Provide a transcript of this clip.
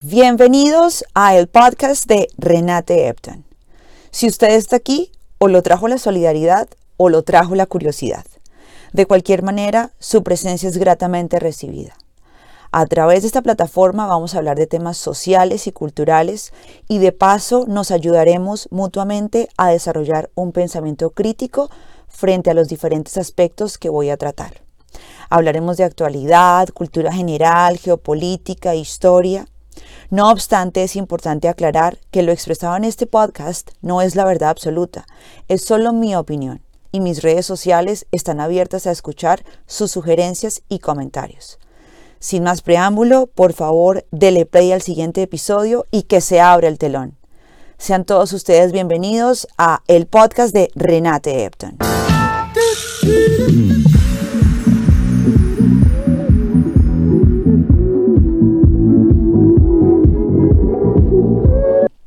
Bienvenidos a el podcast de Renate Epton. Si usted está aquí, o lo trajo la solidaridad o lo trajo la curiosidad. De cualquier manera, su presencia es gratamente recibida. A través de esta plataforma vamos a hablar de temas sociales y culturales y de paso nos ayudaremos mutuamente a desarrollar un pensamiento crítico frente a los diferentes aspectos que voy a tratar. Hablaremos de actualidad, cultura general, geopolítica, historia no obstante, es importante aclarar que lo expresado en este podcast no es la verdad absoluta, es solo mi opinión y mis redes sociales están abiertas a escuchar sus sugerencias y comentarios. Sin más preámbulo, por favor, dele play al siguiente episodio y que se abra el telón. Sean todos ustedes bienvenidos a el podcast de Renate Epton. Mm.